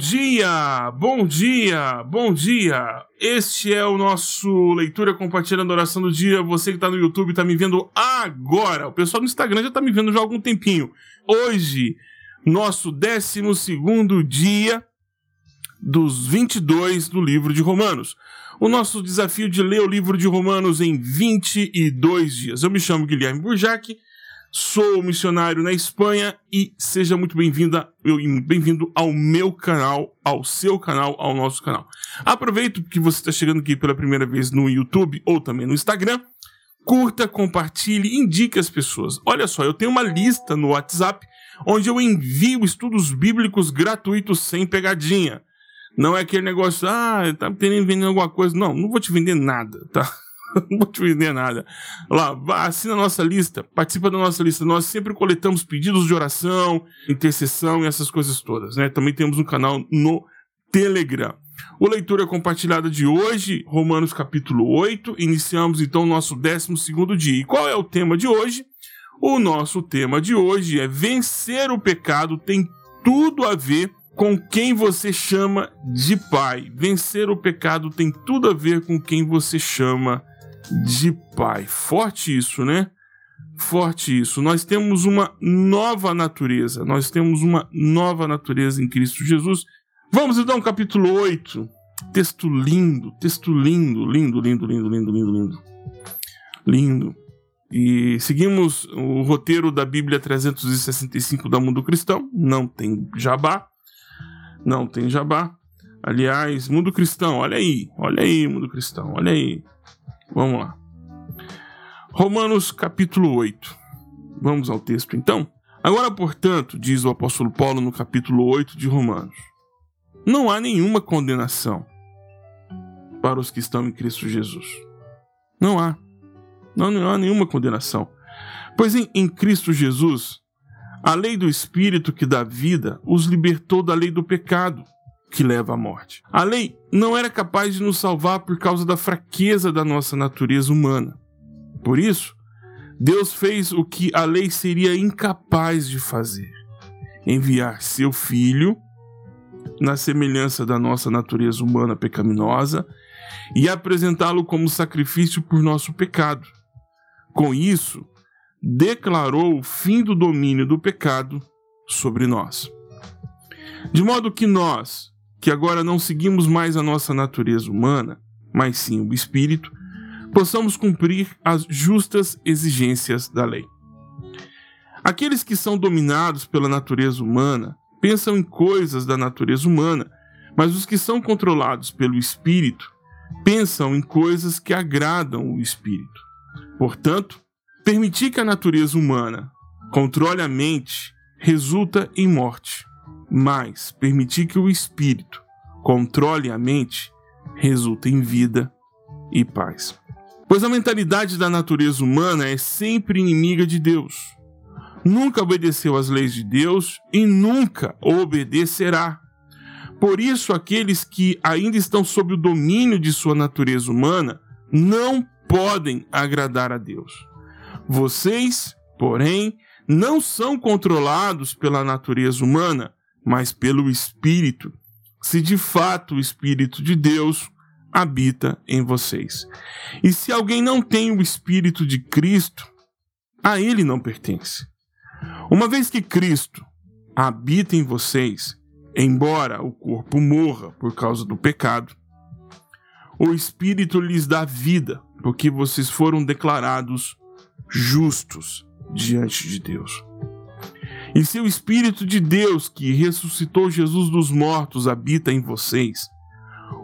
dia, bom dia, bom dia. Este é o nosso Leitura Compartilhando Oração do Dia. Você que está no YouTube está me vendo agora. O pessoal no Instagram já está me vendo já há algum tempinho. Hoje, nosso 12 dia dos 22 do livro de Romanos. O nosso desafio de ler o livro de Romanos em 22 dias. Eu me chamo Guilherme Burjac Sou missionário na Espanha e seja muito bem-vinda, bem-vindo ao meu canal, ao seu canal, ao nosso canal. Aproveito que você está chegando aqui pela primeira vez no YouTube ou também no Instagram. Curta, compartilhe, indique as pessoas. Olha só, eu tenho uma lista no WhatsApp onde eu envio estudos bíblicos gratuitos sem pegadinha. Não é aquele negócio, ah, tá vendendo alguma coisa. Não, não vou te vender nada, tá? não vou te vender nada. Lá, assina a nossa lista, participa da nossa lista. Nós sempre coletamos pedidos de oração, intercessão e essas coisas todas, né? Também temos um canal no Telegram. O leitura compartilhada de hoje, Romanos capítulo 8. Iniciamos então o nosso 12 dia. E qual é o tema de hoje? O nosso tema de hoje é vencer o pecado tem tudo a ver com quem você chama de pai. Vencer o pecado tem tudo a ver com quem você chama de Pai. Forte isso, né? Forte isso. Nós temos uma nova natureza. Nós temos uma nova natureza em Cristo Jesus. Vamos então, capítulo 8. Texto lindo, texto lindo, lindo, lindo, lindo, lindo, lindo, lindo. Lindo. E seguimos o roteiro da Bíblia 365 da Mundo Cristão. Não tem jabá. Não tem jabá. Aliás, Mundo Cristão, olha aí, olha aí, Mundo Cristão, olha aí. Vamos lá. Romanos capítulo 8. Vamos ao texto então? Agora, portanto, diz o apóstolo Paulo no capítulo 8 de Romanos: Não há nenhuma condenação para os que estão em Cristo Jesus. Não há. Não, não há nenhuma condenação. Pois em, em Cristo Jesus, a lei do Espírito que dá vida os libertou da lei do pecado que leva à morte. A lei não era capaz de nos salvar por causa da fraqueza da nossa natureza humana. Por isso, Deus fez o que a lei seria incapaz de fazer: enviar seu filho na semelhança da nossa natureza humana pecaminosa e apresentá-lo como sacrifício por nosso pecado. Com isso, declarou o fim do domínio do pecado sobre nós. De modo que nós, que agora não seguimos mais a nossa natureza humana, mas sim o espírito, possamos cumprir as justas exigências da lei. Aqueles que são dominados pela natureza humana pensam em coisas da natureza humana, mas os que são controlados pelo espírito pensam em coisas que agradam o espírito. Portanto, permitir que a natureza humana controle a mente resulta em morte mas permitir que o espírito controle a mente resulta em vida e paz. Pois a mentalidade da natureza humana é sempre inimiga de Deus. Nunca obedeceu às leis de Deus e nunca obedecerá. Por isso, aqueles que ainda estão sob o domínio de sua natureza humana não podem agradar a Deus. Vocês, porém, não são controlados pela natureza humana, mas pelo Espírito, se de fato o Espírito de Deus habita em vocês. E se alguém não tem o Espírito de Cristo, a ele não pertence. Uma vez que Cristo habita em vocês, embora o corpo morra por causa do pecado, o Espírito lhes dá vida, porque vocês foram declarados justos diante de Deus. E se o Espírito de Deus que ressuscitou Jesus dos mortos habita em vocês,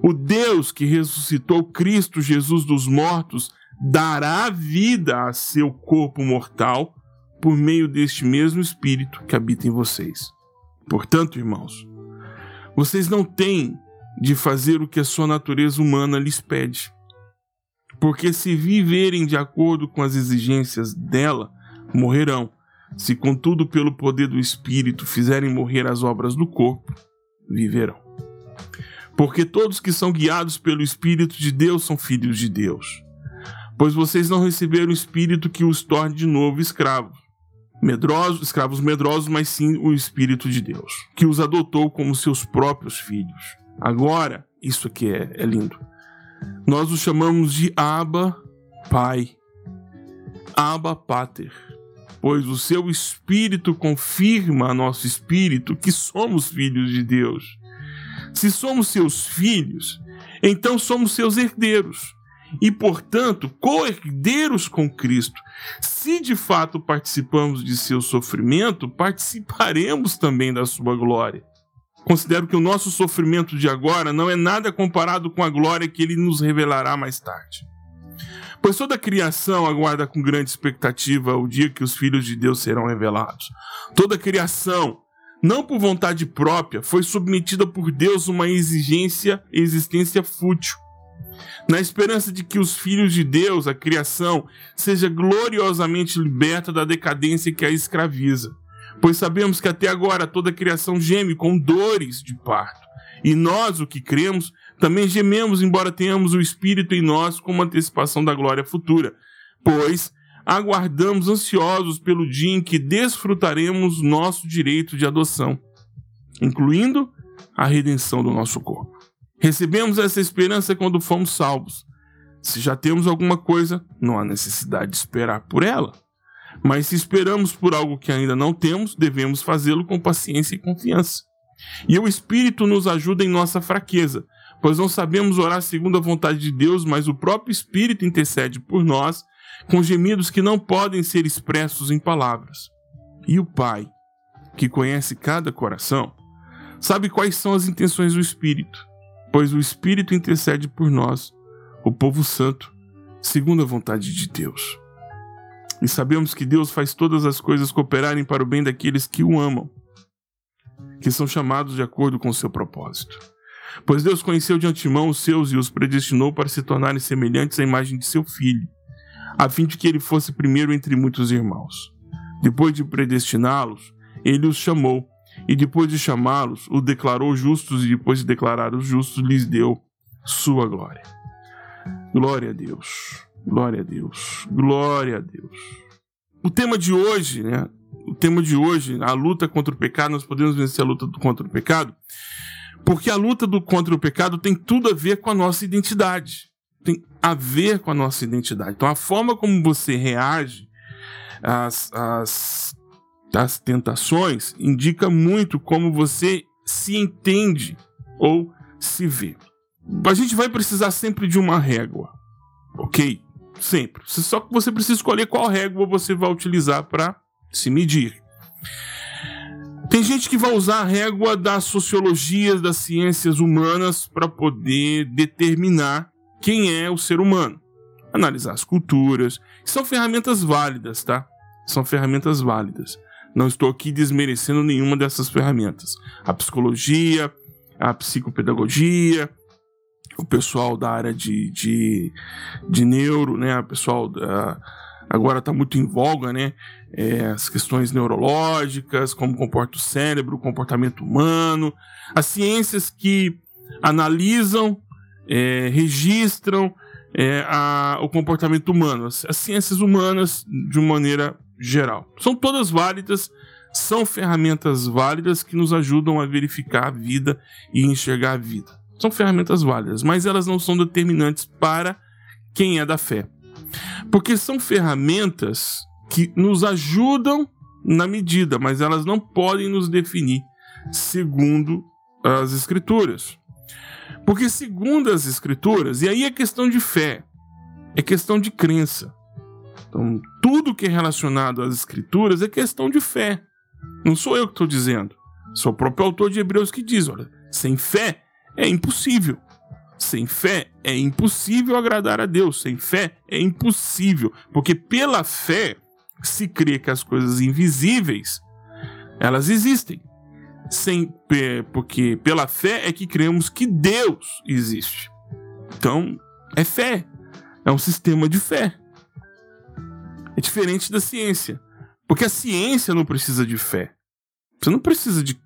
o Deus que ressuscitou Cristo Jesus dos mortos dará vida a seu corpo mortal por meio deste mesmo Espírito que habita em vocês. Portanto, irmãos, vocês não têm de fazer o que a sua natureza humana lhes pede. Porque se viverem de acordo com as exigências dela, morrerão. Se, contudo, pelo poder do Espírito fizerem morrer as obras do corpo, viverão. Porque todos que são guiados pelo Espírito de Deus são filhos de Deus. Pois vocês não receberam o Espírito que os torne de novo escravos, medrosos, escravos medrosos, mas sim o Espírito de Deus, que os adotou como seus próprios filhos. Agora, isso aqui é, é lindo. Nós os chamamos de Abba Pai, Abba Pater, pois o seu Espírito confirma a nosso espírito que somos filhos de Deus. Se somos seus filhos, então somos seus herdeiros e, portanto, co-herdeiros com Cristo. Se de fato participamos de seu sofrimento, participaremos também da sua glória. Considero que o nosso sofrimento de agora não é nada comparado com a glória que ele nos revelará mais tarde. Pois toda a criação aguarda com grande expectativa o dia que os filhos de Deus serão revelados. Toda a criação, não por vontade própria, foi submetida por Deus a uma exigência, existência fútil na esperança de que os filhos de Deus, a criação, seja gloriosamente liberta da decadência que a escraviza. Pois sabemos que até agora toda a criação geme com dores de parto. E nós, o que cremos, também gememos, embora tenhamos o Espírito em nós como antecipação da glória futura. Pois aguardamos ansiosos pelo dia em que desfrutaremos nosso direito de adoção, incluindo a redenção do nosso corpo. Recebemos essa esperança quando fomos salvos. Se já temos alguma coisa, não há necessidade de esperar por ela. Mas se esperamos por algo que ainda não temos, devemos fazê-lo com paciência e confiança. E o Espírito nos ajuda em nossa fraqueza, pois não sabemos orar segundo a vontade de Deus, mas o próprio Espírito intercede por nós com gemidos que não podem ser expressos em palavras. E o Pai, que conhece cada coração, sabe quais são as intenções do Espírito pois o Espírito intercede por nós, o povo santo, segundo a vontade de Deus. E sabemos que Deus faz todas as coisas cooperarem para o bem daqueles que o amam, que são chamados de acordo com o seu propósito. Pois Deus conheceu de antemão os seus e os predestinou para se tornarem semelhantes à imagem de seu filho, a fim de que ele fosse primeiro entre muitos irmãos. Depois de predestiná-los, ele os chamou e depois de chamá-los, o declarou justos, e depois de declarar os justos, lhes deu sua glória. Glória a Deus, glória a Deus, glória a Deus. O tema de hoje, né? O tema de hoje, a luta contra o pecado, nós podemos vencer a luta contra o pecado, porque a luta do, contra o pecado tem tudo a ver com a nossa identidade. Tem a ver com a nossa identidade. Então, a forma como você reage às, às das tentações indica muito como você se entende ou se vê. A gente vai precisar sempre de uma régua, ok? Sempre. Só que você precisa escolher qual régua você vai utilizar para se medir. Tem gente que vai usar a régua das sociologias, das ciências humanas para poder determinar quem é o ser humano. Analisar as culturas. São ferramentas válidas, tá? São ferramentas válidas. Não estou aqui desmerecendo nenhuma dessas ferramentas. A psicologia, a psicopedagogia, o pessoal da área de, de, de neuro, né? O pessoal da, agora está muito em voga, né? É, as questões neurológicas, como comporta o cérebro, o comportamento humano, as ciências que analisam, é, registram é, a, o comportamento humano, as, as ciências humanas de uma maneira geral. São todas válidas, são ferramentas válidas que nos ajudam a verificar a vida e enxergar a vida. São ferramentas válidas, mas elas não são determinantes para quem é da fé. Porque são ferramentas que nos ajudam na medida, mas elas não podem nos definir segundo as escrituras. Porque segundo as escrituras, e aí é questão de fé, é questão de crença. Então, tudo que é relacionado às escrituras é questão de fé. Não sou eu que estou dizendo. Sou o próprio autor de Hebreus que diz: olha, sem fé é impossível. Sem fé é impossível agradar a Deus. Sem fé é impossível. Porque pela fé se crê que as coisas invisíveis elas existem. Sem, porque pela fé é que cremos que Deus existe. Então, é fé. É um sistema de fé. É diferente da ciência. Porque a ciência não precisa de fé. Você não precisa de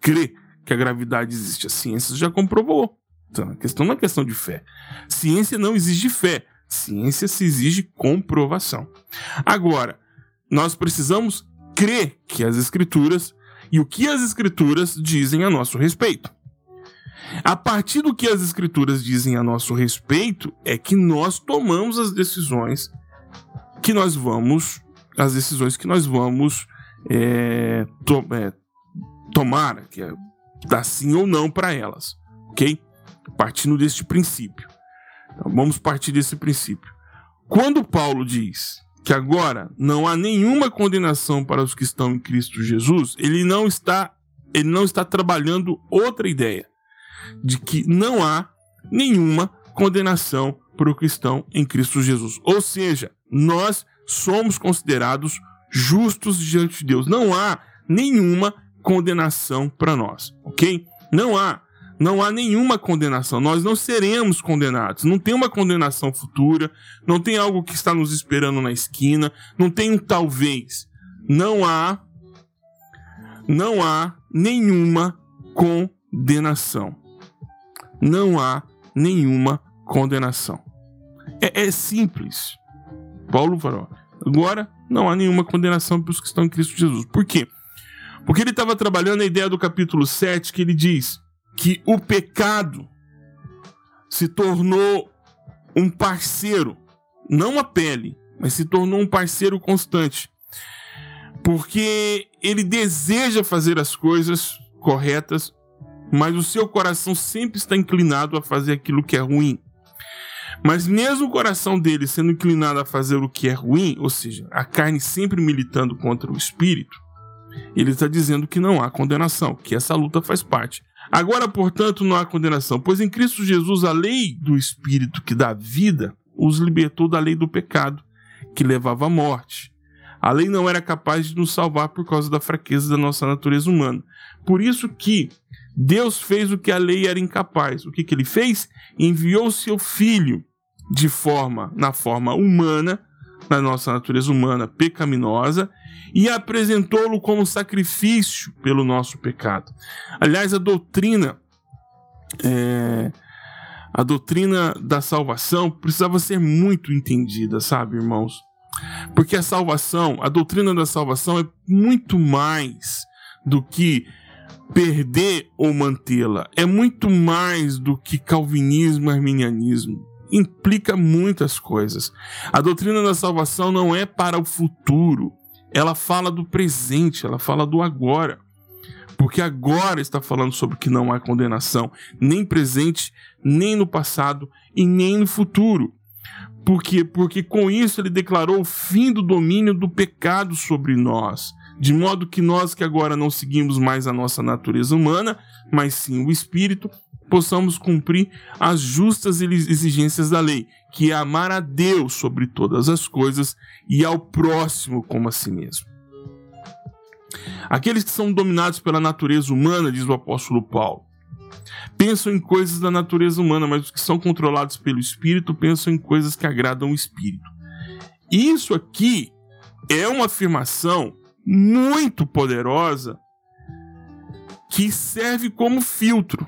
crer que a gravidade existe. A ciência já comprovou. Então, a questão não é questão de fé. Ciência não exige fé. Ciência se exige comprovação. Agora, nós precisamos crê que as Escrituras e o que as Escrituras dizem a nosso respeito. A partir do que as Escrituras dizem a nosso respeito, é que nós tomamos as decisões que nós vamos, as decisões que nós vamos é, to, é, tomar, que é dar sim ou não para elas, ok? Partindo deste princípio. Então, vamos partir desse princípio. Quando Paulo diz que agora não há nenhuma condenação para os que estão em Cristo Jesus, ele não está ele não está trabalhando outra ideia de que não há nenhuma condenação para o cristão em Cristo Jesus. Ou seja, nós somos considerados justos diante de Deus. Não há nenhuma condenação para nós, ok? Não há. Não há nenhuma condenação. Nós não seremos condenados. Não tem uma condenação futura. Não tem algo que está nos esperando na esquina. Não tem um talvez. Não há. Não há nenhuma condenação. Não há nenhuma condenação. É, é simples. Paulo falou. Agora, não há nenhuma condenação para os que estão em Cristo Jesus. Por quê? Porque ele estava trabalhando a ideia do capítulo 7, que ele diz que o pecado se tornou um parceiro, não a pele, mas se tornou um parceiro constante. Porque ele deseja fazer as coisas corretas, mas o seu coração sempre está inclinado a fazer aquilo que é ruim. Mas mesmo o coração dele sendo inclinado a fazer o que é ruim, ou seja, a carne sempre militando contra o espírito, ele está dizendo que não há condenação, que essa luta faz parte. Agora, portanto, não há condenação, pois em Cristo Jesus a lei do espírito que dá vida os libertou da lei do pecado, que levava à morte. A lei não era capaz de nos salvar por causa da fraqueza da nossa natureza humana. Por isso que Deus fez o que a lei era incapaz. O que, que ele fez? Enviou seu filho de forma, na forma humana, na nossa natureza humana pecaminosa, e apresentou-lo como sacrifício pelo nosso pecado. Aliás, a doutrina é, a doutrina da salvação precisava ser muito entendida, sabe, irmãos? Porque a salvação, a doutrina da salvação é muito mais do que perder ou mantê-la. É muito mais do que calvinismo arminianismo. Implica muitas coisas. A doutrina da salvação não é para o futuro. Ela fala do presente, ela fala do agora. Porque agora está falando sobre que não há condenação, nem presente, nem no passado e nem no futuro. Por quê? Porque com isso ele declarou o fim do domínio do pecado sobre nós de modo que nós que agora não seguimos mais a nossa natureza humana, mas sim o espírito, possamos cumprir as justas exigências da lei, que é amar a Deus sobre todas as coisas e ao próximo como a si mesmo. Aqueles que são dominados pela natureza humana, diz o apóstolo Paulo, pensam em coisas da natureza humana, mas os que são controlados pelo espírito pensam em coisas que agradam o espírito. Isso aqui é uma afirmação muito poderosa que serve como filtro.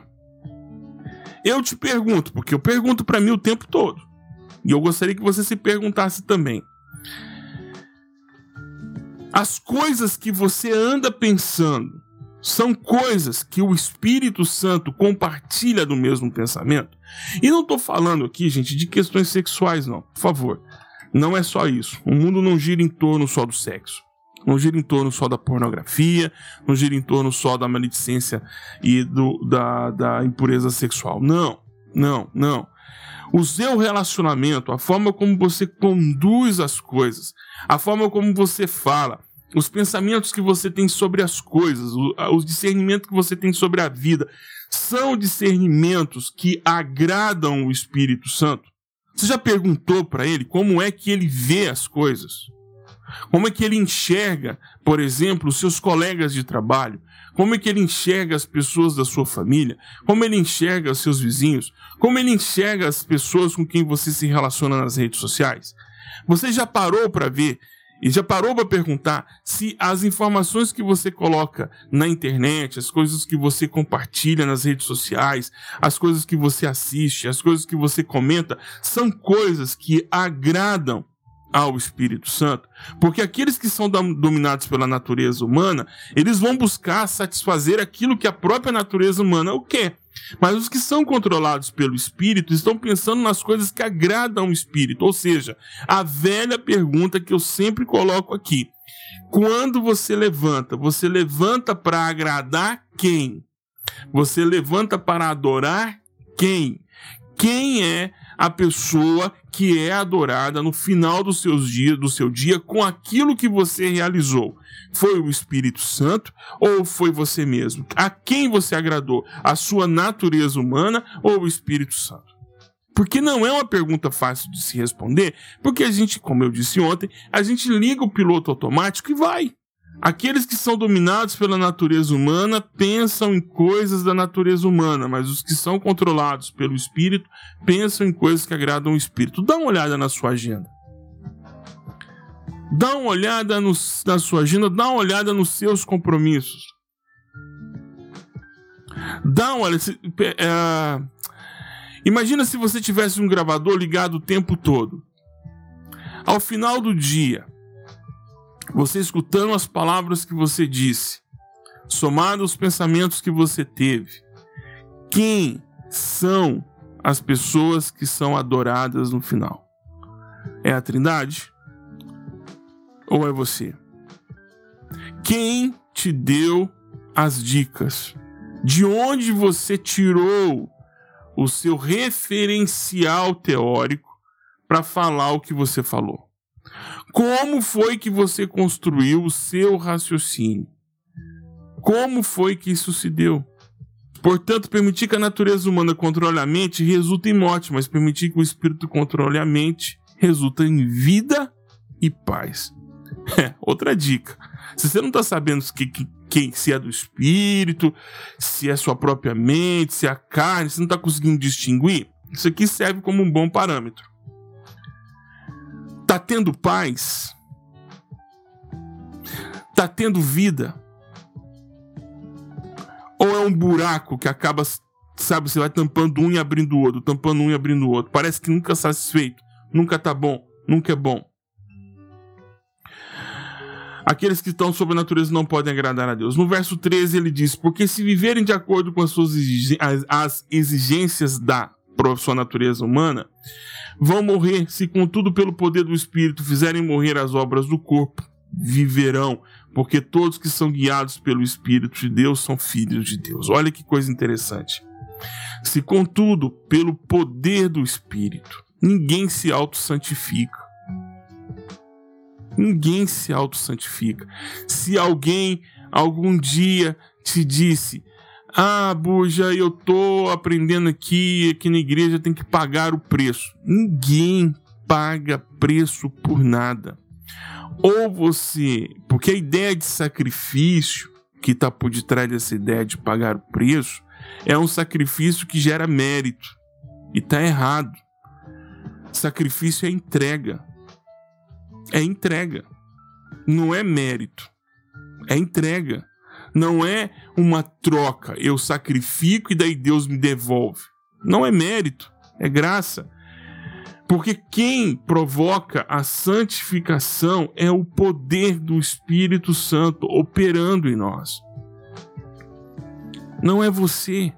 Eu te pergunto, porque eu pergunto para mim o tempo todo. E eu gostaria que você se perguntasse também. As coisas que você anda pensando são coisas que o Espírito Santo compartilha do mesmo pensamento? E não estou falando aqui, gente, de questões sexuais, não. Por favor. Não é só isso. O mundo não gira em torno só do sexo não gira em torno só da pornografia, não gira em torno só da maledicência e do, da, da impureza sexual. Não, não, não. O seu relacionamento, a forma como você conduz as coisas, a forma como você fala, os pensamentos que você tem sobre as coisas, os discernimentos que você tem sobre a vida, são discernimentos que agradam o Espírito Santo? Você já perguntou para ele como é que ele vê as coisas? Como é que ele enxerga, por exemplo, os seus colegas de trabalho? Como é que ele enxerga as pessoas da sua família? Como ele enxerga os seus vizinhos? Como ele enxerga as pessoas com quem você se relaciona nas redes sociais? Você já parou para ver e já parou para perguntar se as informações que você coloca na internet, as coisas que você compartilha nas redes sociais, as coisas que você assiste, as coisas que você comenta, são coisas que agradam ao Espírito Santo? Porque aqueles que são dominados pela natureza humana, eles vão buscar satisfazer aquilo que a própria natureza humana quer. Mas os que são controlados pelo Espírito estão pensando nas coisas que agradam o Espírito. Ou seja, a velha pergunta que eu sempre coloco aqui: quando você levanta, você levanta para agradar quem? Você levanta para adorar quem? Quem é a pessoa que é adorada no final dos seus dias, do seu dia, com aquilo que você realizou. Foi o Espírito Santo ou foi você mesmo? A quem você agradou? A sua natureza humana ou o Espírito Santo? Porque não é uma pergunta fácil de se responder, porque a gente, como eu disse ontem, a gente liga o piloto automático e vai. Aqueles que são dominados pela natureza humana pensam em coisas da natureza humana, mas os que são controlados pelo espírito pensam em coisas que agradam o espírito. Dá uma olhada na sua agenda. Dá uma olhada no, na sua agenda, dá uma olhada nos seus compromissos. Dá uma olhada. É, imagina se você tivesse um gravador ligado o tempo todo. Ao final do dia, você escutando as palavras que você disse, somado aos pensamentos que você teve, quem são as pessoas que são adoradas no final? É a Trindade? Ou é você? Quem te deu as dicas? De onde você tirou o seu referencial teórico para falar o que você falou? Como foi que você construiu o seu raciocínio? Como foi que isso se deu? Portanto, permitir que a natureza humana controle a mente resulta em morte, mas permitir que o espírito controle a mente resulta em vida e paz. É, outra dica. Se você não está sabendo que, que, que, se é do espírito, se é sua própria mente, se é a carne, se não está conseguindo distinguir, isso aqui serve como um bom parâmetro. Tá tendo paz? Tá tendo vida? Ou é um buraco que acaba, sabe, você vai tampando um e abrindo o outro, tampando um e abrindo o outro. Parece que nunca satisfeito, nunca tá bom, nunca é bom. Aqueles que estão sob a natureza não podem agradar a Deus. No verso 13 ele diz: Porque se viverem de acordo com as suas as exigências da sua natureza humana, vão morrer se, contudo, pelo poder do Espírito fizerem morrer as obras do corpo, viverão, porque todos que são guiados pelo Espírito de Deus são filhos de Deus. Olha que coisa interessante. Se, contudo, pelo poder do Espírito, ninguém se auto-santifica. Ninguém se auto-santifica. Se alguém algum dia te disse, ah, Buja, eu tô aprendendo aqui, aqui na igreja tem que pagar o preço. Ninguém paga preço por nada. Ou você, porque a ideia de sacrifício que está por detrás dessa ideia de pagar o preço é um sacrifício que gera mérito. E tá errado. Sacrifício é entrega. É entrega. Não é mérito. É entrega. Não é uma troca, eu sacrifico e daí Deus me devolve. Não é mérito, é graça. Porque quem provoca a santificação é o poder do Espírito Santo operando em nós. Não é você.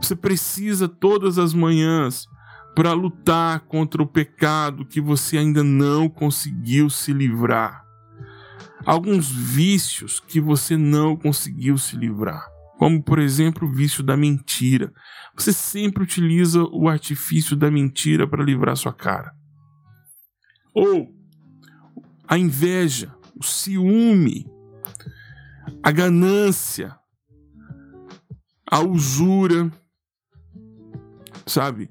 Você precisa todas as manhãs para lutar contra o pecado que você ainda não conseguiu se livrar alguns vícios que você não conseguiu se livrar, como por exemplo o vício da mentira. Você sempre utiliza o artifício da mentira para livrar sua cara. Ou a inveja, o ciúme, a ganância, a usura, sabe?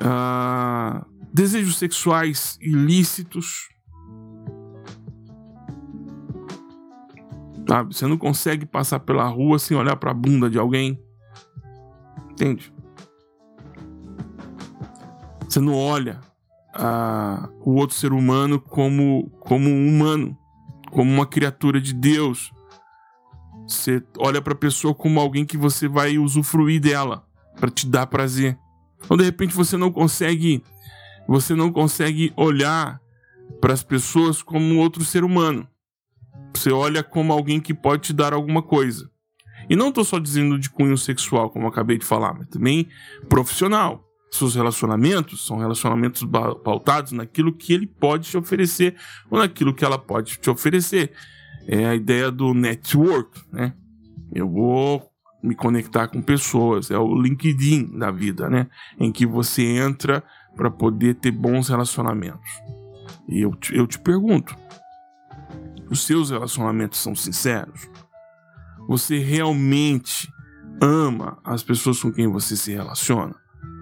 Ah, desejos sexuais ilícitos, Sabe? Você não consegue passar pela rua sem olhar para a bunda de alguém. Entende? Você não olha a, o outro ser humano como, como um humano, como uma criatura de Deus. Você olha para a pessoa como alguém que você vai usufruir dela para te dar prazer. Então, de repente, você não consegue Você não consegue olhar para as pessoas como outro ser humano. Você olha como alguém que pode te dar alguma coisa. E não estou só dizendo de cunho sexual, como acabei de falar, mas também profissional. Seus relacionamentos são relacionamentos pautados naquilo que ele pode te oferecer ou naquilo que ela pode te oferecer. É a ideia do network, né? Eu vou me conectar com pessoas, é o LinkedIn da vida, né? Em que você entra para poder ter bons relacionamentos. E eu, eu te pergunto: os seus relacionamentos são sinceros? Você realmente ama as pessoas com quem você se relaciona?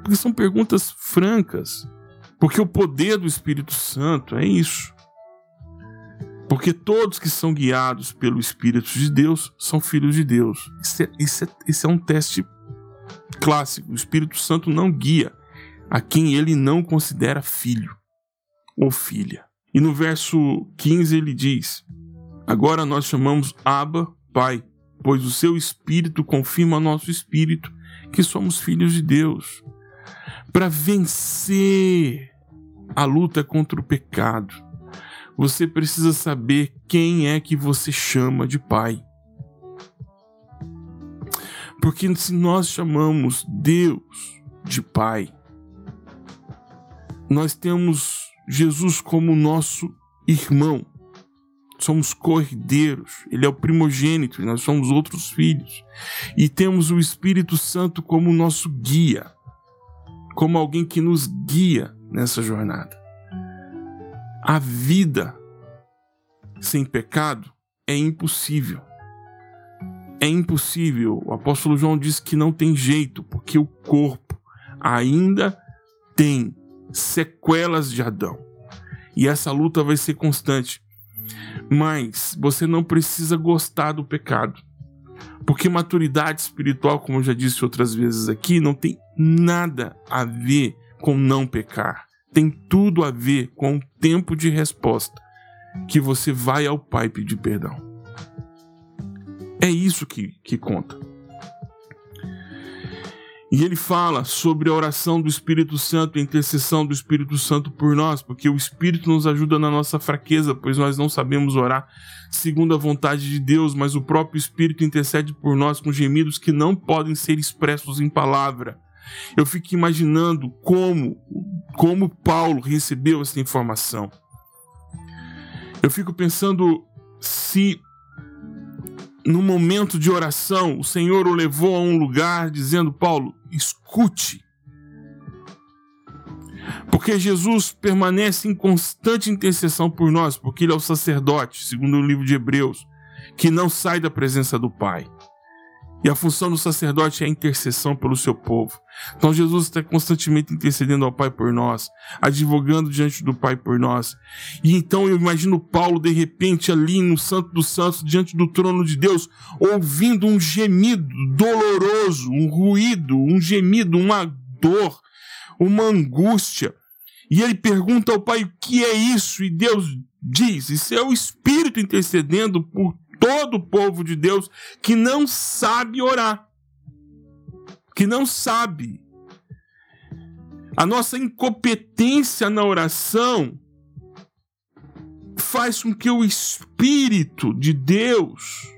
Porque são perguntas francas. Porque o poder do Espírito Santo é isso. Porque todos que são guiados pelo Espírito de Deus são filhos de Deus. Isso é, isso é, isso é um teste clássico. O Espírito Santo não guia a quem ele não considera filho ou filha. E no verso 15 ele diz: Agora nós chamamos Abba, Pai, pois o seu espírito confirma nosso espírito que somos filhos de Deus. Para vencer a luta contra o pecado, você precisa saber quem é que você chama de pai. Porque se nós chamamos Deus de pai, nós temos Jesus como nosso irmão. Somos cordeiros, ele é o primogênito nós somos outros filhos. E temos o Espírito Santo como nosso guia, como alguém que nos guia nessa jornada. A vida sem pecado é impossível. É impossível. O apóstolo João diz que não tem jeito, porque o corpo ainda tem sequelas de Adão. E essa luta vai ser constante. Mas você não precisa gostar do pecado. Porque maturidade espiritual, como eu já disse outras vezes aqui, não tem nada a ver com não pecar. Tem tudo a ver com o tempo de resposta que você vai ao Pai pedir perdão. É isso que, que conta. E ele fala sobre a oração do Espírito Santo, a intercessão do Espírito Santo por nós, porque o Espírito nos ajuda na nossa fraqueza, pois nós não sabemos orar segundo a vontade de Deus, mas o próprio Espírito intercede por nós com gemidos que não podem ser expressos em palavra. Eu fico imaginando como, como Paulo recebeu essa informação. Eu fico pensando se no momento de oração, o Senhor o levou a um lugar dizendo: Paulo, escute. Porque Jesus permanece em constante intercessão por nós, porque Ele é o sacerdote, segundo o livro de Hebreus, que não sai da presença do Pai. E a função do sacerdote é a intercessão pelo seu povo. Então Jesus está constantemente intercedendo ao Pai por nós, advogando diante do Pai por nós. E então eu imagino Paulo de repente ali no Santo dos Santos, diante do trono de Deus, ouvindo um gemido doloroso, um ruído, um gemido, uma dor, uma angústia. E ele pergunta ao Pai: o que é isso? E Deus diz: Isso é o Espírito intercedendo por todo o povo de Deus que não sabe orar, que não sabe. A nossa incompetência na oração faz com que o Espírito de Deus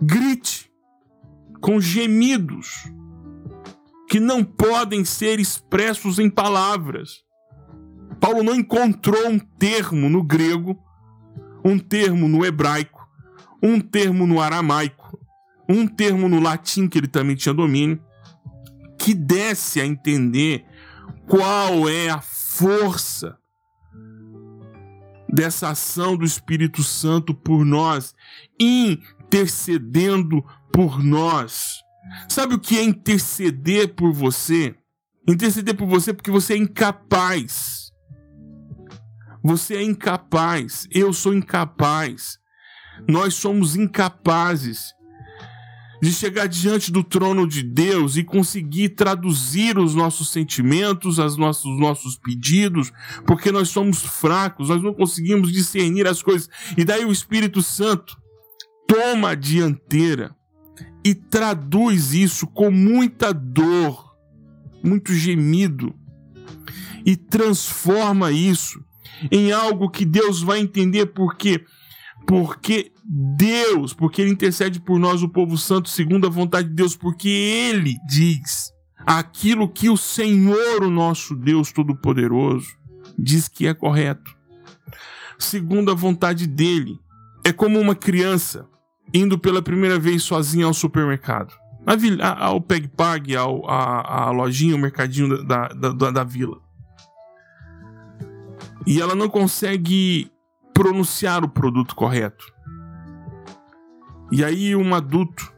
grite com gemidos que não podem ser expressos em palavras. Paulo não encontrou um termo no grego um termo no hebraico, um termo no aramaico, um termo no latim, que ele também tinha domínio, que desse a entender qual é a força dessa ação do Espírito Santo por nós, intercedendo por nós. Sabe o que é interceder por você? Interceder por você porque você é incapaz você é incapaz, eu sou incapaz. Nós somos incapazes de chegar diante do trono de Deus e conseguir traduzir os nossos sentimentos, os nossos, nossos pedidos, porque nós somos fracos, nós não conseguimos discernir as coisas. E daí o Espírito Santo toma a dianteira e traduz isso com muita dor, muito gemido, e transforma isso em algo que Deus vai entender porque porque Deus, porque ele intercede por nós, o povo santo, segundo a vontade de Deus, porque ele diz aquilo que o Senhor, o nosso Deus Todo-Poderoso, diz que é correto. Segundo a vontade dele. É como uma criança indo pela primeira vez sozinha ao supermercado. Ao Peg Pag, ao, a, a lojinha, o mercadinho da, da, da, da vila. E ela não consegue pronunciar o produto correto. E aí um adulto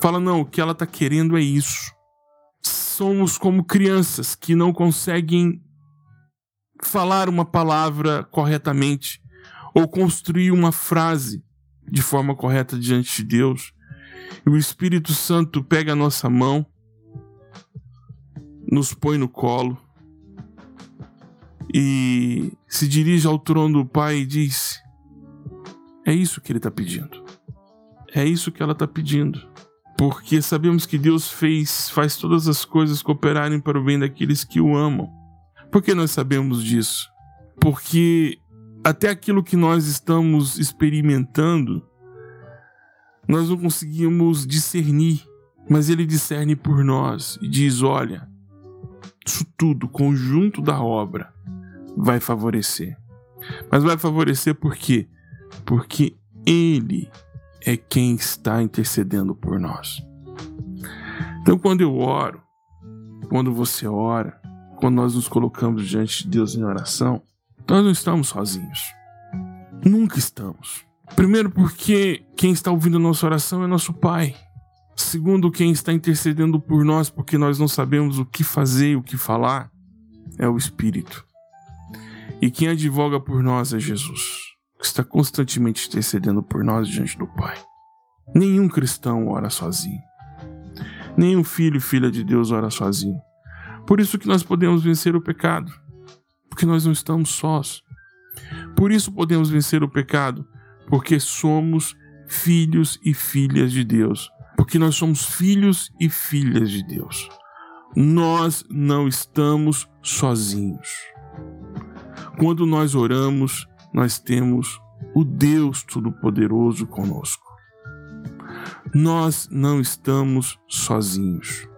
fala: não, o que ela está querendo é isso. Somos como crianças que não conseguem falar uma palavra corretamente ou construir uma frase de forma correta diante de Deus. E o Espírito Santo pega a nossa mão, nos põe no colo e se dirige ao trono do Pai e diz: É isso que ele está pedindo. É isso que ela está pedindo porque sabemos que Deus fez, faz todas as coisas cooperarem para o bem daqueles que o amam. Por que nós sabemos disso? Porque até aquilo que nós estamos experimentando, nós não conseguimos discernir, mas Ele discerne por nós e diz: olha, isso tudo, conjunto da obra, vai favorecer. Mas vai favorecer por quê? Porque Ele é quem está intercedendo por nós. Então, quando eu oro, quando você ora, quando nós nos colocamos diante de Deus em oração, nós não estamos sozinhos. Nunca estamos. Primeiro, porque quem está ouvindo a nossa oração é nosso Pai. Segundo, quem está intercedendo por nós porque nós não sabemos o que fazer e o que falar é o Espírito. E quem advoga por nós é Jesus que está constantemente intercedendo por nós diante do Pai. Nenhum cristão ora sozinho. Nenhum filho e filha de Deus ora sozinho. Por isso que nós podemos vencer o pecado, porque nós não estamos sós. Por isso podemos vencer o pecado, porque somos filhos e filhas de Deus. Porque nós somos filhos e filhas de Deus. Nós não estamos sozinhos. Quando nós oramos, nós temos o Deus Todo-Poderoso conosco. Nós não estamos sozinhos.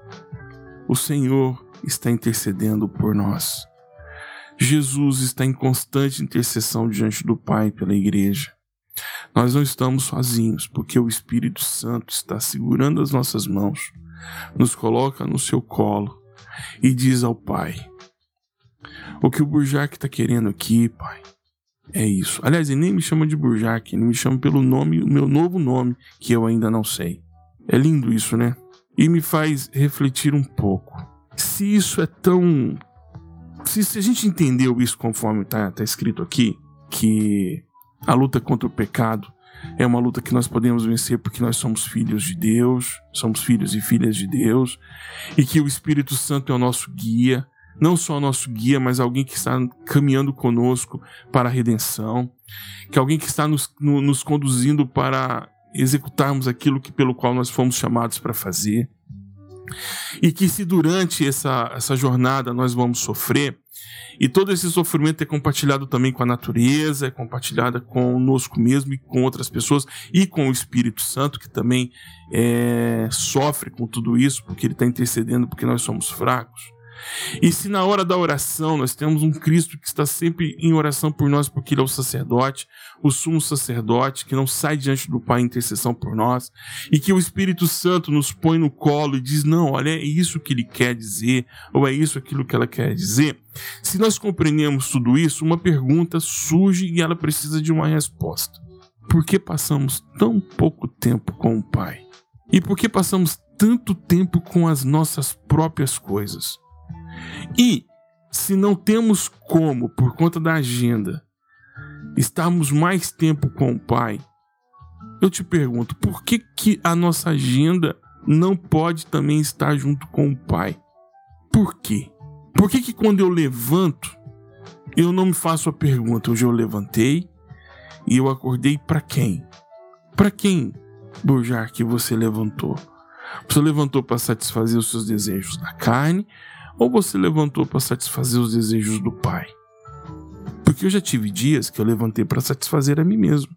O Senhor está intercedendo por nós. Jesus está em constante intercessão diante do Pai pela igreja. Nós não estamos sozinhos, porque o Espírito Santo está segurando as nossas mãos, nos coloca no seu colo e diz ao Pai: O que o Burjac está querendo aqui, Pai, é isso. Aliás, ele nem me chama de Burjac, ele me chama pelo nome, o meu novo nome, que eu ainda não sei. É lindo isso, né? E me faz refletir um pouco. Se isso é tão. Se, se a gente entendeu isso conforme está tá escrito aqui, que a luta contra o pecado é uma luta que nós podemos vencer porque nós somos filhos de Deus, somos filhos e filhas de Deus, e que o Espírito Santo é o nosso guia, não só nosso guia, mas alguém que está caminhando conosco para a redenção, que alguém que está nos, no, nos conduzindo para executarmos aquilo que pelo qual nós fomos chamados para fazer. E que se durante essa, essa jornada nós vamos sofrer, e todo esse sofrimento é compartilhado também com a natureza, é compartilhado conosco mesmo e com outras pessoas, e com o Espírito Santo, que também é, sofre com tudo isso, porque ele está intercedendo porque nós somos fracos. E se na hora da oração nós temos um Cristo que está sempre em oração por nós, porque Ele é o sacerdote, o sumo sacerdote, que não sai diante do Pai em intercessão por nós, e que o Espírito Santo nos põe no colo e diz: não, olha, é isso que Ele quer dizer, ou é isso aquilo que ela quer dizer. Se nós compreendemos tudo isso, uma pergunta surge e ela precisa de uma resposta. Por que passamos tão pouco tempo com o Pai? E por que passamos tanto tempo com as nossas próprias coisas? E se não temos como, por conta da agenda, estarmos mais tempo com o Pai, eu te pergunto, por que, que a nossa agenda não pode também estar junto com o Pai? Por quê? Por que, que quando eu levanto, eu não me faço a pergunta, hoje eu levantei e eu acordei para quem? Para quem, Burjar, que você levantou? Você levantou para satisfazer os seus desejos da carne Ou você levantou para satisfazer os desejos do Pai? Porque eu já tive dias que eu levantei para satisfazer a mim mesmo.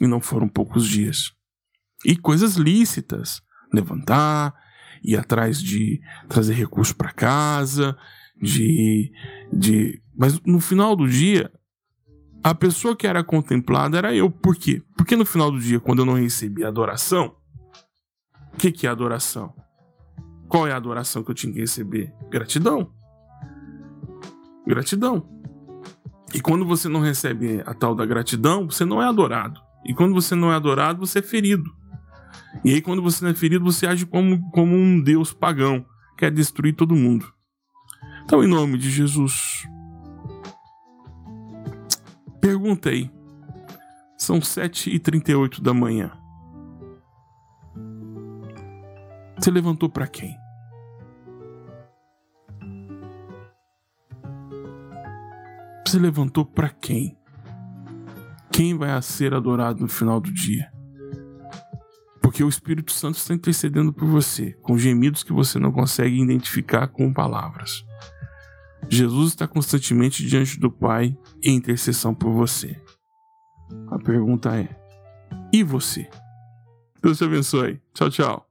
E não foram poucos dias. E coisas lícitas. Levantar, ir atrás de trazer recurso para casa, de, de. Mas no final do dia, a pessoa que era contemplada era eu. Por quê? Porque no final do dia, quando eu não recebi adoração, o que, que é adoração? Qual é a adoração que eu tinha que receber? Gratidão. Gratidão. E quando você não recebe a tal da gratidão, você não é adorado. E quando você não é adorado, você é ferido. E aí, quando você não é ferido, você age como, como um Deus pagão, quer destruir todo mundo. Então, em nome de Jesus, pergunta aí. São 7h38 da manhã. Você levantou para quem? Você levantou para quem? Quem vai ser adorado no final do dia? Porque o Espírito Santo está intercedendo por você, com gemidos que você não consegue identificar com palavras. Jesus está constantemente diante do Pai em intercessão por você. A pergunta é: e você? Deus te abençoe. Tchau, tchau.